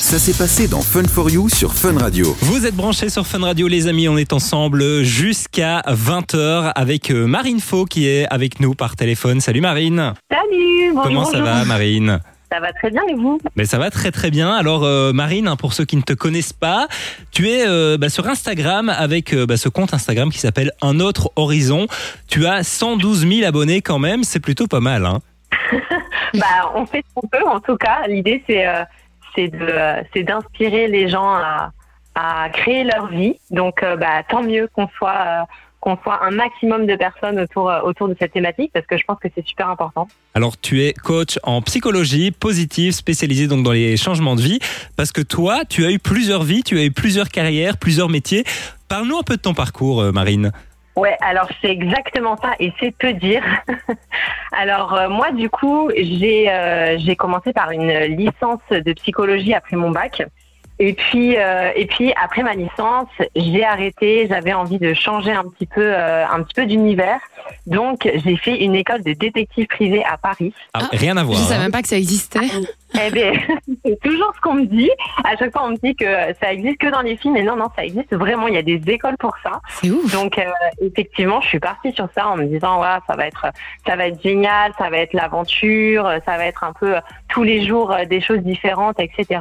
Ça s'est passé dans Fun for You sur Fun Radio. Vous êtes branchés sur Fun Radio, les amis. On est ensemble jusqu'à 20h avec euh, Marine Faux qui est avec nous par téléphone. Salut Marine. Salut, bonjour. Comment ça bonjour. va, Marine? Ça va très bien et vous? Mais ça va très très bien. Alors euh, Marine, hein, pour ceux qui ne te connaissent pas, tu es euh, bah, sur Instagram avec euh, bah, ce compte Instagram qui s'appelle Un autre horizon. Tu as 112 000 abonnés quand même, c'est plutôt pas mal. Hein. Bah, on fait ce qu'on peut. En tout cas, l'idée c'est euh, euh, c'est d'inspirer les gens à, créer leur vie. Donc, euh, bah, tant mieux qu'on soit euh, qu'on soit un maximum de personnes autour autour de cette thématique parce que je pense que c'est super important. Alors tu es coach en psychologie positive, spécialisé donc dans les changements de vie, parce que toi, tu as eu plusieurs vies, tu as eu plusieurs carrières, plusieurs métiers. Parle-nous un peu de ton parcours, Marine. Ouais, alors c'est exactement ça et c'est peu dire. alors euh, moi du coup j'ai euh, j'ai commencé par une licence de psychologie après mon bac et puis euh, et puis après ma licence j'ai arrêté j'avais envie de changer un petit peu euh, un petit peu d'univers donc j'ai fait une école de détective privé à Paris. Ah, rien à voir. Je savais hein. même pas que ça existait. Eh bien, c'est toujours ce qu'on me dit. À chaque fois, on me dit que ça existe que dans les films, mais non, non, ça existe vraiment. Il y a des écoles pour ça. C'est ouf. Donc euh, effectivement, je suis partie sur ça en me disant ouais, ça va être ça va être génial, ça va être l'aventure, ça va être un peu tous les jours euh, des choses différentes, etc.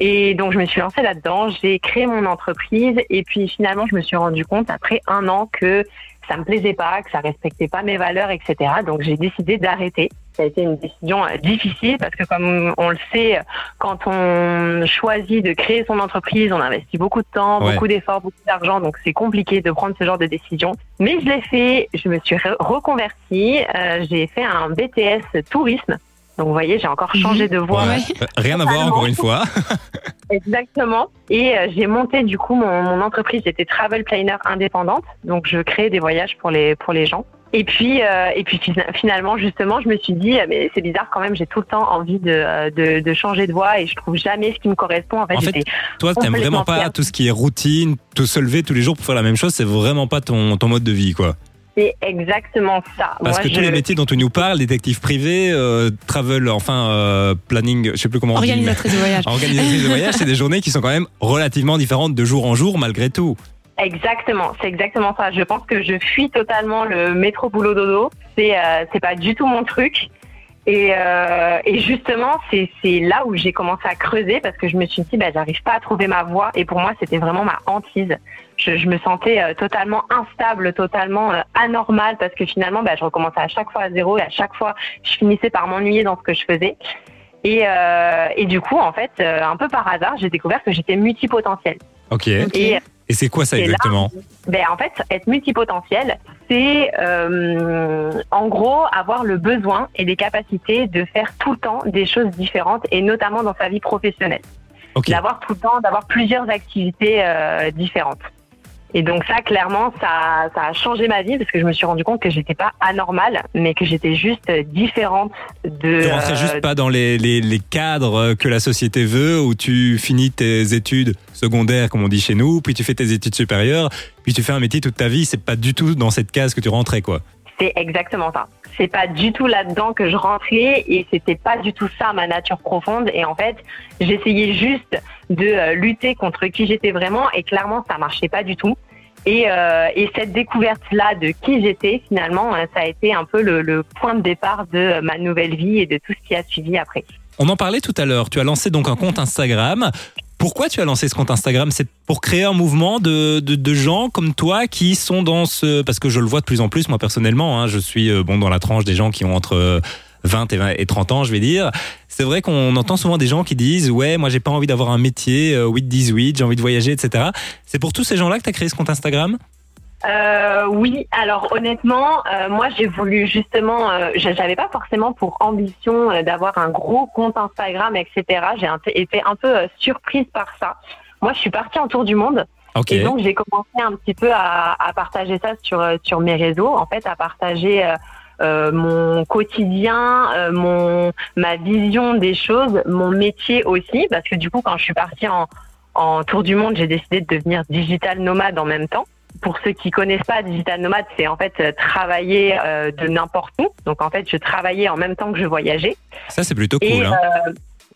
Et donc je me suis lancée là-dedans, j'ai créé mon entreprise et puis finalement je me suis rendu compte après un an que ça me plaisait pas, que ça respectait pas mes valeurs, etc. Donc j'ai décidé d'arrêter. Ça a été une décision euh, difficile parce que comme on le sait, quand on choisit de créer son entreprise, on investit beaucoup de temps, Ouais. beaucoup d'efforts, beaucoup d'argent, donc c'est compliqué de prendre ce genre de décision. Mais je l'ai fait, je me suis re- reconvertie, euh, j'ai fait un BTS tourisme. Donc vous voyez, j'ai encore changé de voie. Ouais. Euh, Rien à voir encore une fois. Exactement. Et euh, j'ai monté du coup mon, mon entreprise. J'étais travel planner indépendante, donc je crée des voyages pour les pour les gens. Et puis euh, et puis fina- finalement justement, je me suis dit mais c'est bizarre quand même. J'ai tout le temps envie de, de de changer de voie et je trouve jamais ce qui me correspond. En fait, En fait, Toi, t'aimes vraiment pas tout ce qui est routine, te se lever tous les jours pour faire la même chose, c'est vraiment pas ton, ton mode de vie, quoi. C'est exactement ça. Parce Moi, que je- tous les métiers dont tu nous parles, détective privé, euh, travel, enfin euh, planning, je sais plus comment on dit. Organisatrice de voyage. Organisatrice de voyage, c'est des journées qui sont quand même relativement différentes de jour en jour, malgré tout. Exactement, c'est exactement ça. Je pense que je fuis totalement le métro boulot dodo. C'est euh, c'est pas du tout mon truc. Et, euh, et justement, c'est là où j'ai commencé à creuser parce que je me suis dit, bah, j'arrive pas à trouver ma voie. Et pour moi, c'était vraiment ma hantise. Je, je me sentais euh, totalement instable, totalement euh, anormale parce que finalement, bah, je recommençais à chaque fois à zéro et à chaque fois, je finissais par m'ennuyer dans ce que je faisais. Et, euh, et du coup, en fait, un peu par hasard, j'ai découvert que j'étais multipotentielle. Ok. Et. Et c'est quoi ça là- exactement ben, en fait, être multipotentiel, c'est euh, en gros avoir le besoin et les capacités de faire tout le temps des choses différentes et notamment dans sa vie professionnelle. Ok. D'avoir tout le temps, d'avoir plusieurs activités euh, différentes. Et donc ça, clairement, ça, ça a changé ma vie parce que je me suis rendu compte que j'étais pas anormale, mais que j'étais juste différente de. Tu rentrais euh, juste pas dans les, les, les cadres que la société veut, où tu finis tes études secondaires, comme on dit chez nous, puis tu fais tes études supérieures, puis tu fais un métier toute ta vie. C'est pas du tout dans cette case que tu rentrais, quoi. C'est exactement ça. C'est pas du tout là-dedans que je rentrais et c'était pas du tout ça ma nature profonde. Et en fait, j'essayais juste de euh, lutter contre qui j'étais vraiment et clairement ça marchait pas du tout. Et, euh, et cette découverte-là de qui j'étais, finalement, euh, ça a été un peu le, le point de départ de ma nouvelle vie et de tout ce qui a suivi après. On en parlait tout à l'heure. Tu as lancé donc un compte Instagram. Pourquoi tu as lancé ce compte Instagram? C'est pour créer un mouvement de, de, de gens comme toi qui sont dans ce... Parce que je le vois de plus en plus, moi personnellement, hein, je suis euh, bon dans la tranche des gens qui ont entre euh, 20 et, 20 et 30 ans, je vais dire. C'est vrai qu'on entend souvent des gens qui disent « Ouais, moi j'ai pas envie d'avoir un métier, euh, 8-18, j'ai envie de voyager, etc. » C'est pour tous ces gens-là que tu as créé ce compte Instagram? Euh, oui, alors honnêtement, euh, moi j'ai voulu justement, euh, j'a- j'avais pas forcément pour ambition euh, d'avoir un gros compte Instagram, etc. J'ai été un peu euh, surprise par ça. Moi, je suis partie en tour du monde Ok. et donc j'ai commencé un petit peu à, à partager ça sur euh, sur mes réseaux, en fait, à partager. mon quotidien, euh, mon ma vision des choses, mon métier aussi, parce que du coup, quand je suis partie en, en tour du monde, j'ai décidé de devenir digital nomade en même temps. Pour ceux qui connaissent pas, digital nomade, c'est en fait euh, travailler euh, de n'importe où. Donc en fait, je travaillais en même temps que je voyageais. Ça, c'est plutôt Et cool. hein. euh,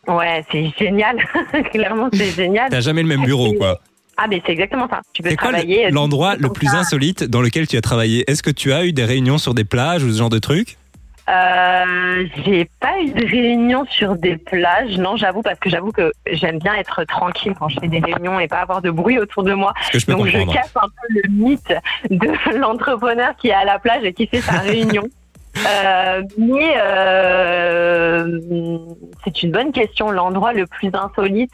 Ouais, c'est génial. Clairement, c'est génial. T'as jamais le même bureau, quoi. Ah, mais c'est exactement ça. Tu peux travailler. l'endroit le plus ça. insolite dans lequel tu as travaillé? Est-ce que tu as eu des réunions sur des plages ou ce genre de trucs? Euh, j'ai pas eu de réunion sur des plages, non, j'avoue, parce que j'avoue que j'aime bien être tranquille quand je fais des réunions et pas avoir de bruit autour de moi. Je Donc je casse un peu le mythe de l'entrepreneur qui est à la plage et qui fait sa réunion. Euh, mais euh, c'est une bonne question. L'endroit le plus insolite,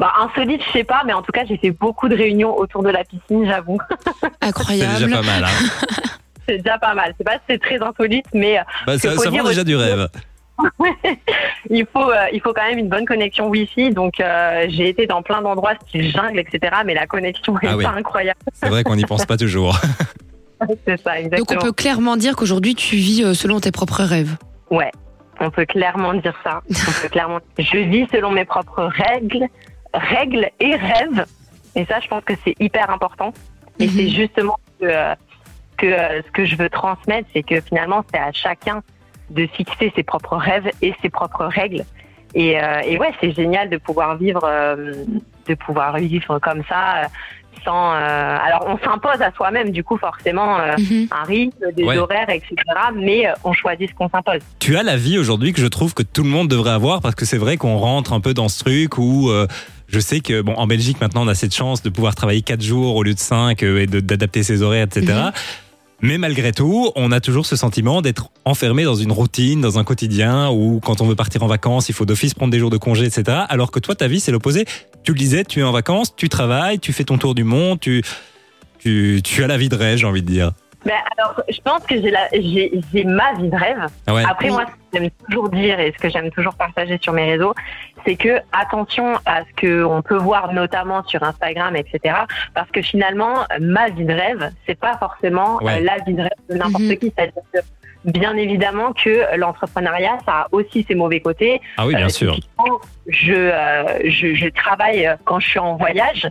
bah, insolite, je sais pas, mais en tout cas, j'ai fait beaucoup de réunions autour de la piscine, j'avoue. C'est Incroyable. déjà pas mal. Hein. C'est déjà pas mal. C'est pas si c'est très insolite, mais euh, Bah, ça, ça vend déjà du rêve. il faut, euh, il faut quand même une bonne connexion Wi-Fi. Donc, euh, j'ai été dans plein d'endroits, style jungle, etc. Mais la connexion est Ah oui. pas incroyable. C'est vrai qu'on n'y pense pas toujours. C'est ça, Donc on exactement. peut clairement dire qu'aujourd'hui tu vis selon tes propres rêves. Ouais, on peut clairement dire ça. On peut clairement. Je vis selon mes propres règles, règles et rêves. Et ça, je pense que c'est hyper important. Et Mhm. c'est justement que, euh, que euh, ce que je veux transmettre, c'est que finalement, c'est à chacun de fixer ses propres rêves et ses propres règles. Et, euh, et ouais, c'est génial de pouvoir vivre, euh, de pouvoir vivre comme ça, euh, sans. euh, alors, on s'impose à soi-même, du coup, forcément, euh, Mhm. un rythme, des Ouais. horaires, etc. Mais euh, on choisit ce qu'on s'impose. Tu as la vie aujourd'hui que je trouve que tout le monde devrait avoir parce que c'est vrai qu'on rentre un peu dans ce truc où euh, je sais que bon en Belgique maintenant on a cette chance de pouvoir travailler 4 jours au lieu de 5 et de- d'adapter ses horaires etc. Mais malgré tout, on a toujours ce sentiment d'être enfermé dans une routine, dans un quotidien où quand on veut partir en vacances, il faut d'office prendre des jours de congé, etc. Alors que toi, ta vie, c'est l'opposé. Tu le disais, tu es en vacances, tu travailles, tu fais ton tour du monde, tu, tu, tu as la vie de rêve, j'ai envie de dire. Ben, alors, je pense que j'ai la- j'ai j'ai ma vie de rêve. Ah ouais. Après, Oui. moi, ce que j'aime toujours dire et ce que j'aime toujours partager sur mes réseaux, c'est que attention à ce que on peut voir notamment sur Instagram, etc. Parce que finalement, ma vie de rêve, c'est pas forcément Ouais. euh, la vie de rêve de n'importe Mhm. qui. C'est-à-dire que bien évidemment que l'entrepreneuriat, ça a aussi ses mauvais côtés. Ah oui, bien Euh, sûr. Je, euh, je, je travaille euh, quand je suis en voyage.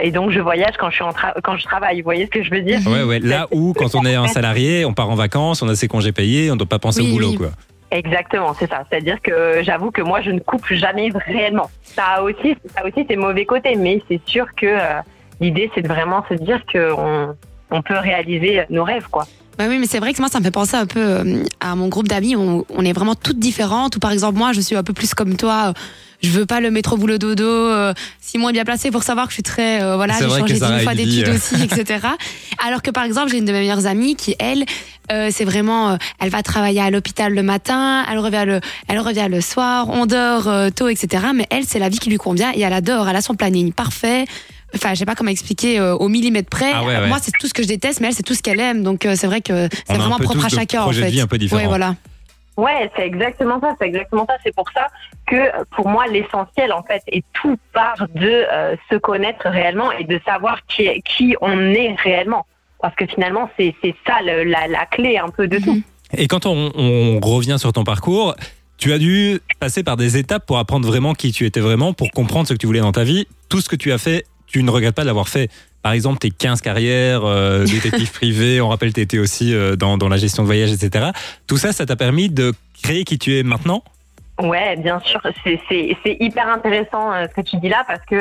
Et donc, je voyage quand je, suis en quand je travaille. Vous voyez ce que je veux dire? Ouais, ouais. Là où, quand on est un salarié, on part en vacances, on a ses congés payés, on ne doit pas penser Oui, au boulot, oui. quoi. Exactement, c'est ça. C'est-à-dire que j'avoue que moi, je ne coupe jamais réellement. Ça a aussi, ça a aussi ses mauvais côtés, mais c'est sûr que euh, l'idée, c'est de vraiment se dire qu'on on peut réaliser nos rêves, quoi. Bah oui, mais c'est vrai que moi, ça me fait penser un peu euh, à mon groupe d'amis. On, on est vraiment toutes différentes. Ou par exemple, moi, je suis un peu plus comme toi. Je veux pas le métro boulot dodo. euh, Simon est bien placé pour savoir que je suis très euh, voilà, j'ai changé dix fois d'études euh. aussi, etc. Alors que par exemple, j'ai une de mes meilleures amies qui elle, euh, c'est vraiment, euh, elle va travailler à l'hôpital le matin, elle revient le, elle revient le soir, on dort tôt, etc. Mais elle, c'est la vie qui lui convient et elle adore. Elle a son planning parfait. Enfin, je sais pas comment expliquer euh, au millimètre près. Ah ouais, ouais. Moi, c'est tout ce que je déteste, mais elle, c'est tout ce qu'elle aime. Donc, euh, c'est vrai que c'est vraiment peu propre tous à chacun, en projets de fait. vie un peu différents. Ouais, voilà. Ouais, c'est exactement ça, c'est exactement ça. C'est pour ça que pour moi, l'essentiel, en fait, et tout part de euh, se connaître réellement et de savoir qui, qui on est réellement. Parce que finalement, c'est c'est ça le- la, la clé un peu de tout. Mhm. Et quand on, on revient sur ton parcours, tu as dû passer par des étapes pour apprendre vraiment qui tu étais vraiment, pour comprendre ce que tu voulais dans ta vie. Tout ce que tu as fait, tu ne regrettes pas de l'avoir fait. Par exemple, tes 15 carrières, euh, détective privé, on rappelle, tu étais aussi euh, dans, dans la gestion de voyage, etc. Tout ça, ça t'a permis de créer qui tu es maintenant? Ouais, bien sûr, c'est hyper intéressant euh, ce que tu dis là parce que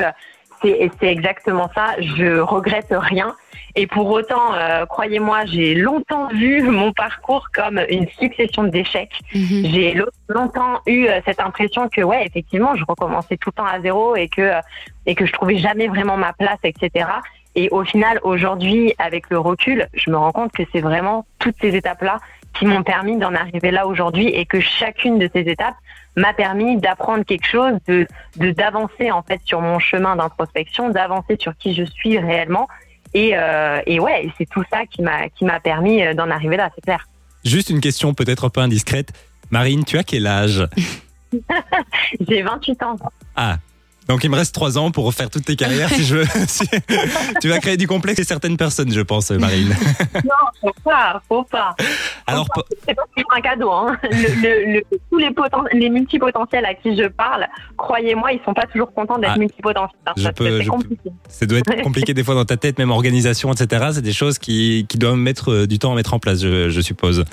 c'est exactement ça. Je regrette rien. Et pour autant, euh, croyez-moi, j'ai longtemps vu mon parcours comme une succession d'échecs. Mhm. J'ai lo- longtemps eu euh, cette impression que, ouais, effectivement, je recommençais tout le temps à zéro et que, euh, et que je trouvais jamais vraiment ma place, etc. Et au final, aujourd'hui, avec le recul, je me rends compte que c'est vraiment toutes ces étapes-là qui m'ont permis d'en arriver là aujourd'hui et que chacune de ces étapes m'a permis d'apprendre quelque chose, de de- d'avancer en fait sur mon chemin d'introspection, d'avancer sur qui je suis réellement. Et, euh, et ouais, c'est tout ça qui m'a qui m'a permis euh, d'en arriver là, c'est clair. Juste une question peut-être un peu indiscrète. Marine, tu as quel âge? J'ai 28 ans. Ah, donc il me reste 3 ans pour refaire toutes tes carrières si je veux. si- tu vas créer du complexe chez certaines personnes, je pense, Marine. Faut pas, faut pas. Alors, c'est pas un cadeau. Hein. Le, le- le- tous les, les multipotentiels à qui je parle, croyez-moi, ils sont pas toujours contents d'être Ah, multipotentiels. je Ça, peux- peux- compliqué. ça doit être compliqué des fois dans ta tête, même organisation, etc. C'est des choses qui, qui doivent mettre euh, du temps à mettre en place, je, je suppose.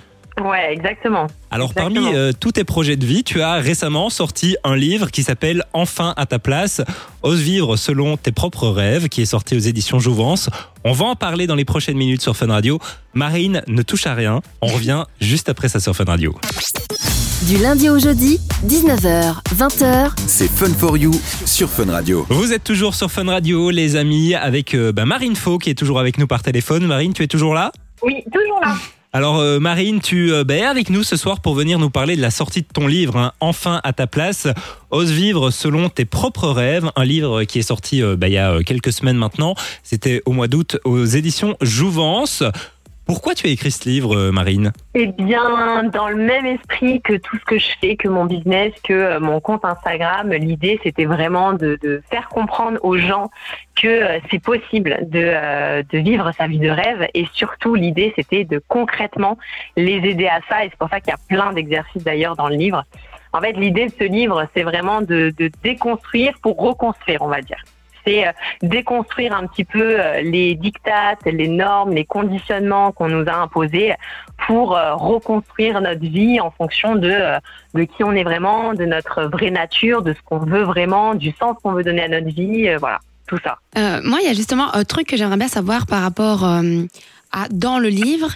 Ouais, exactement. Alors Exactement. parmi euh, tous tes projets de vie, tu as récemment sorti un livre qui s'appelle Enfin à ta place, Ose vivre selon tes propres rêves, qui est sorti aux éditions Jouvence. On va en parler dans les prochaines minutes sur Fun Radio. Marine ne touche à rien. On revient juste après ça sur Fun Radio. Du lundi au jeudi, 19h, 20h, C'est Fun for You sur Fun Radio. Vous êtes toujours sur Fun Radio, les amis, avec euh, bah, Marine Faux qui est toujours avec nous par téléphone. Marine, tu es toujours là? Oui, toujours là. Alors euh, Marine, tu euh, bah, es avec nous ce soir pour venir nous parler de la sortie de ton livre, hein, Enfin à ta place, Ose vivre selon tes propres rêves, un livre qui est sorti euh, bah, il y a quelques semaines maintenant, c'était au mois d'août aux éditions Jouvence. Pourquoi tu as écrit ce livre, euh, Marine? Eh bien, dans le même esprit que tout ce que je fais, que mon business, que euh, mon compte Instagram, l'idée c'était vraiment de, faire comprendre aux gens que euh, c'est possible de, de vivre sa vie de rêve et surtout l'idée c'était de concrètement les aider à ça et c'est pour ça qu'il y a plein d'exercices d'ailleurs dans le livre. En fait, l'idée de ce livre, c'est vraiment de, de déconstruire pour reconstruire, on va dire. C'est euh, déconstruire un petit peu euh, les dictates, les normes, les conditionnements qu'on nous a imposés pour euh, reconstruire notre vie en fonction de, de qui on est vraiment, de notre vraie nature, de ce qu'on veut vraiment, du sens qu'on veut donner à notre vie, voilà, tout ça. Moi, il y a justement un truc que j'aimerais bien savoir par rapport à dans le livre.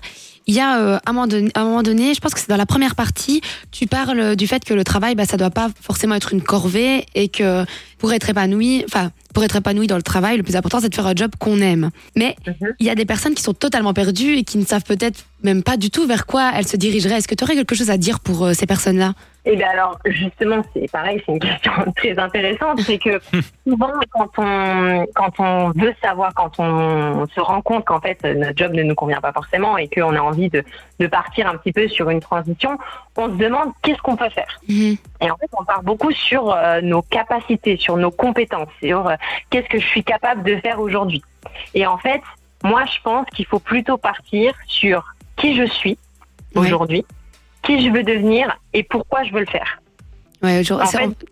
Il y a euh, un, moment donné, à un moment donné, je pense que c'est dans la première partie, tu parles du fait que le travail, bah, ça doit pas forcément être une corvée et que pour être épanoui, enfin pour être épanoui dans le travail, le plus important c'est de faire un job qu'on aime. Mais Mhm. il y a des personnes qui sont totalement perdues et qui ne savent peut-être même pas du tout vers quoi elles se dirigeraient. Est-ce que tu aurais quelque chose à dire pour euh, ces personnes-là? Et bien alors, justement, c'est pareil, c'est une question très intéressante, c'est que souvent, quand on, quand on veut savoir, quand on se rend compte qu'en fait, notre job ne nous convient pas forcément et qu'on a envie de, de partir un petit peu sur une transition, on se demande qu'est-ce qu'on peut faire. Mhm. Et en fait, on part beaucoup sur euh, nos capacités, sur nos compétences, sur euh, qu'est-ce que je suis capable de faire aujourd'hui. Et en fait, moi, je pense qu'il faut plutôt partir sur qui je suis aujourd'hui, qui je veux devenir et pourquoi je veux le faire. Ouais,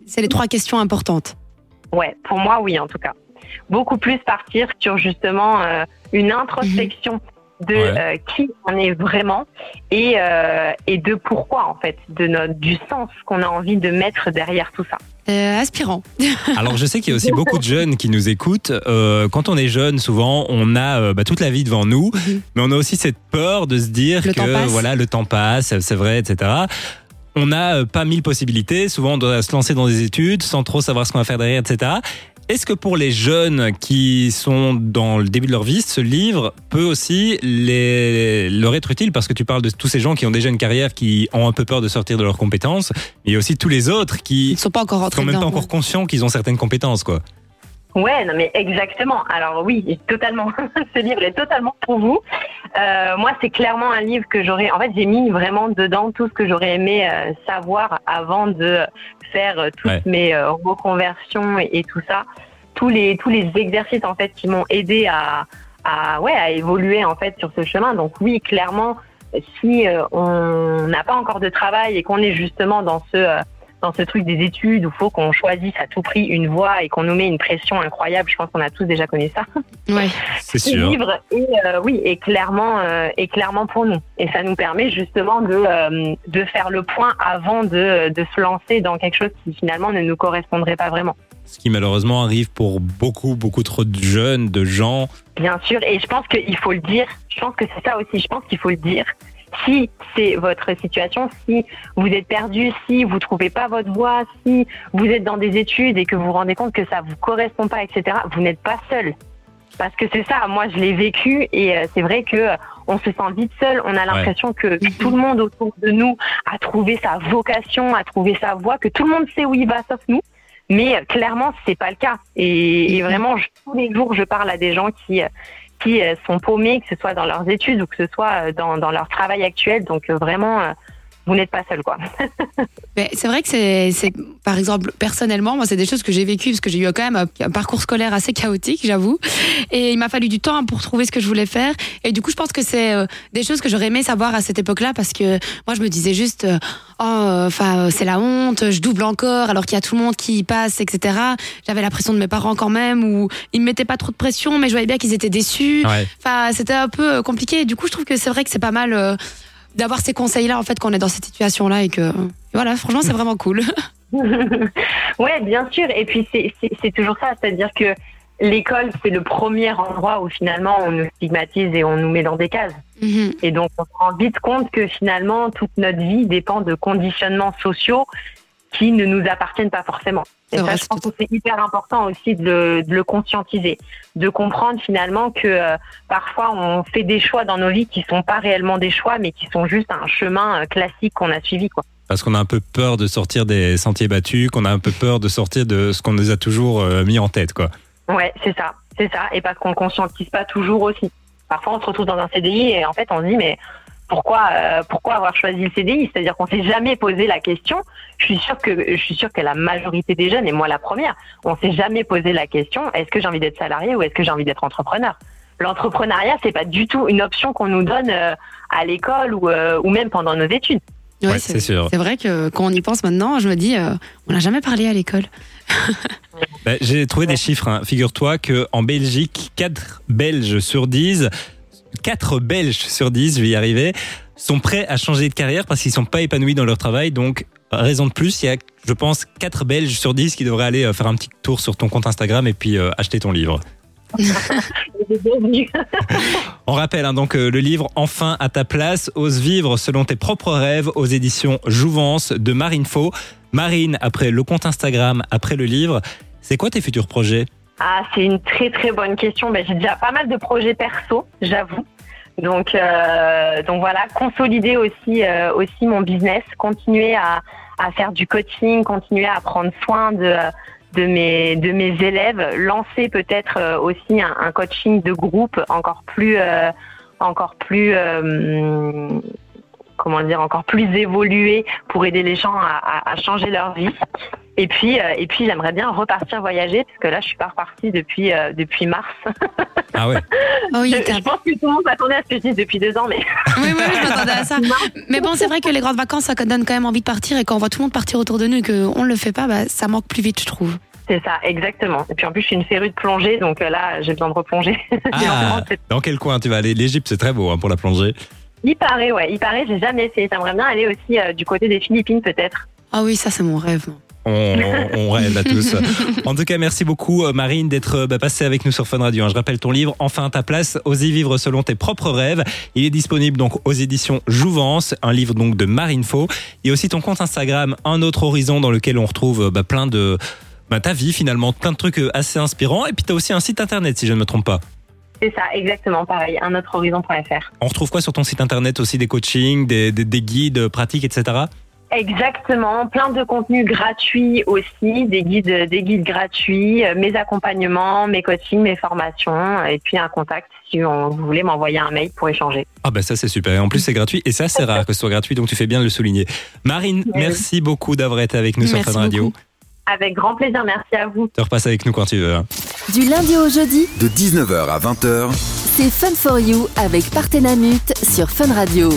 c'est les trois questions importantes. Ouais, pour moi, oui, en tout cas. Beaucoup plus partir sur justement euh, une introspection de Ouais. euh, qui on est vraiment et, euh, et de pourquoi, en fait, de notre, du sens qu'on a envie de mettre derrière tout ça. Euh, aspirant. Alors je sais qu'il y a aussi beaucoup de jeunes qui nous écoutent. Euh, quand on est jeune, souvent on a euh, bah, toute la vie devant nous, Mhm. mais on a aussi cette peur de se dire Le temps que passe. voilà le temps passe, c'est vrai, etc. On n'a pas mille possibilités. Souvent on doit se lancer dans des études sans trop savoir ce qu'on va faire derrière, etc. Est-ce que pour les jeunes qui sont dans le début de leur vie, ce livre peut aussi les, leur être utile? Parce que tu parles de tous ces gens qui ont déjà une carrière, qui ont un peu peur de sortir de leurs compétences, mais il y a aussi tous les autres qui ne sont pas encore sont même pas encore conscients qu'ils ont certaines compétences, quoi. Ouais, non mais exactement. Alors oui, totalement. Ce livre est totalement pour vous. Euh, moi, c'est clairement un livre que j'aurais. En fait, j'ai mis vraiment dedans tout ce que j'aurais aimé euh, savoir avant de faire euh, toutes Ouais. mes euh, reconversions et, et tout ça. Tous les tous les exercices en fait qui m'ont aidé à à ouais à évoluer en fait sur ce chemin. Donc oui, clairement, si euh, on n'a pas encore de travail et qu'on est justement dans ce dans ce truc des études où faut qu'on choisisse à tout prix une voie et qu'on nous met une pression incroyable. Je pense qu'on a tous déjà connu ça. Ouais. C'est Ce sûr. livre est, euh, oui, est clairement, euh, est clairement pour nous. Et ça nous permet justement de, euh, de faire le point avant de, de se lancer dans quelque chose qui finalement ne nous correspondrait pas vraiment. Ce qui malheureusement arrive pour beaucoup, beaucoup trop de jeunes, de gens. Bien sûr, et je pense qu'il faut le dire. Je pense que c'est ça aussi. Je pense qu'il faut le dire. Si c'est votre situation, si vous êtes perdu, si vous trouvez pas votre voie, si vous êtes dans des études et que vous vous rendez compte que ça vous correspond pas, etc., vous n'êtes pas seul. Parce que c'est ça. Moi, je l'ai vécu et euh, c'est vrai que euh, on se sent vite seul. On a l'impression que tout le monde autour de nous a trouvé sa vocation, a trouvé sa voie, que tout le monde sait où il va sauf nous. Mais euh, clairement, c'est pas le cas. Et, et Mhm. vraiment, je- tous les jours, je parle à des gens qui qui euh, sont paumés, que ce soit dans leurs études ou que ce soit euh, dans, dans leur travail actuel. Donc euh, vraiment, vous n'êtes pas seul, quoi. Mais c'est vrai que c'est, c'est, par exemple, personnellement, moi, c'est des choses que j'ai vécues parce que j'ai eu quand même un, un parcours scolaire assez chaotique, j'avoue. Et il m'a fallu du temps pour trouver ce que je voulais faire. Et du coup, je pense que c'est euh, des choses que j'aurais aimé savoir à cette époque-là parce que moi, je me disais juste, euh, oh, enfin, c'est la honte, je double encore alors qu'il y a tout le monde qui y passe, etc. J'avais la pression de mes parents quand même ou ils me mettaient pas trop de pression, mais je voyais bien qu'ils étaient déçus. Ouais. Enfin, c'était un peu euh, compliqué. Du coup, je trouve que c'est vrai que c'est pas mal. euh, d'avoir ces conseils-là en fait quand on est dans cette situation-là et que voilà, franchement, c'est vraiment cool. ouais, bien sûr. Et puis c'est- c'est c'est toujours ça, c'est-à-dire que l'école, c'est le premier endroit où finalement on nous stigmatise et on nous met dans des cases. Mhm. Et donc on se rend vite compte que finalement toute notre vie dépend de conditionnements sociaux qui ne nous appartiennent pas forcément. Et C'est ça, je pense que c'est hyper important aussi de le, de le conscientiser, de comprendre finalement que euh, parfois on fait des choix dans nos vies qui sont pas réellement des choix, mais qui sont juste un chemin euh, classique qu'on a suivi. Quoi. Parce qu'on a un peu peur de sortir des sentiers battus, qu'on a un peu peur de sortir de ce qu'on nous a toujours euh, mis en tête, quoi. Ouais, c'est ça, c'est ça. Et parce qu'on ne conscientise pas toujours aussi. Parfois, on se retrouve dans un CDI et en fait, on se dit, mais pourquoi, euh, pourquoi avoir choisi le CDI C'est-à-dire qu'on s'est jamais posé la question. Je suis sûre que je suis sûre que la majorité des jeunes, et moi la première, on s'est jamais posé la question est-ce que j'ai envie d'être salarié ou est-ce que j'ai envie d'être entrepreneur? L'entrepreneuriat, c'est pas du tout une option qu'on nous donne euh, à l'école ou, euh, ou même pendant nos études. Ouais, c'est sûr. C'est vrai que quand on y pense maintenant, je me dis, euh, on n'a jamais parlé à l'école. Bah, J'ai trouvé des chiffres. hein. Figure-toi que en Belgique, 4 Belges sur 10, 4 Belges sur 10, je vais y arriver, sont prêts à changer de carrière parce qu'ils sont pas épanouis dans leur travail. Donc, raison de plus, il y a, je pense, 4 Belges sur 10 qui devraient aller euh, faire un petit tour sur ton compte Instagram et puis euh, acheter ton livre. On rappelle hein, donc euh, le livre Enfin à ta place, ose vivre selon tes propres rêves aux éditions Jouvence de Marine Faux. Marine, après le compte Instagram, après le livre, c'est quoi tes futurs projets? Ah, c'est une très très bonne question. Ben, j'ai déjà pas mal de projets perso, j'avoue. Donc, euh, voilà, consolider aussi euh, aussi mon business, continuer à, faire du coaching, continuer à prendre soin de mes élèves, lancer peut-être euh, aussi un, coaching de groupe encore plus encore plus comment dire encore plus évolué pour aider les gens à changer leur vie. Et puis euh, et puis j'aimerais bien repartir voyager parce que là je suis pas repartie depuis euh, depuis mars. Ah ouais Oh oui, Je, pense que tout le monde s'attendait à ce que je dise depuis deux ans, mais oui, oui, oui, je m'attendais à ça. Mais bon, c'est vrai que les grandes vacances, ça donne quand même envie de partir et quand on voit tout le monde partir autour de nous et qu'on ne le fait pas, bah, ça manque plus vite, je trouve. c'est ça, exactement. Et puis en plus, je suis une férue de plongée, donc euh, là, j'ai besoin de replonger. Et en Ah, France, c'est- Dans quel coin tu vas aller? L'Égypte, c'est très beau hein, pour la plongée. il paraît, ouais, il paraît, j'ai jamais essayé. J'aimerais bien aller aussi euh, du côté des Philippines, peut-être. Ah oui, ça, c'est mon rêve. On, on rêve à tous. En tout cas, merci beaucoup euh, Marine d'être euh, bah, passée avec nous sur Fun Radio. hein. Je rappelle ton livre Enfin ta place, osez vivre selon tes propres rêves. Il est disponible donc aux éditions Jouvence, un livre donc de Marine Faux. Il y a aussi ton compte Instagram, un autre horizon dans lequel on retrouve euh, bah, plein de bah, ta vie finalement, plein de trucs assez inspirants. Et puis tu as aussi un site internet si je ne me trompe pas. C'est ça, exactement, pareil, un autre horizon.fr. On retrouve quoi sur ton site internet aussi des coachings, des, des, des guides pratiques, etc. Exactement, plein de contenus gratuits aussi, des guides, des guides gratuits, euh, mes accompagnements, mes coachings, mes formations, et puis un contact si on, vous voulez m'envoyer un mail pour échanger. Ah bah ça c'est super. Et en plus c'est gratuit et ça c'est rare que ce soit gratuit donc tu fais bien de le souligner. Marine, Oui. merci beaucoup d'avoir été avec nous sur Fun Radio. beaucoup. Avec grand plaisir, merci à vous. Tu repasses avec nous quand tu veux. hein. Du lundi au jeudi, De 19h à 20h, c'est Fun for You avec Partenamut sur Fun Radio.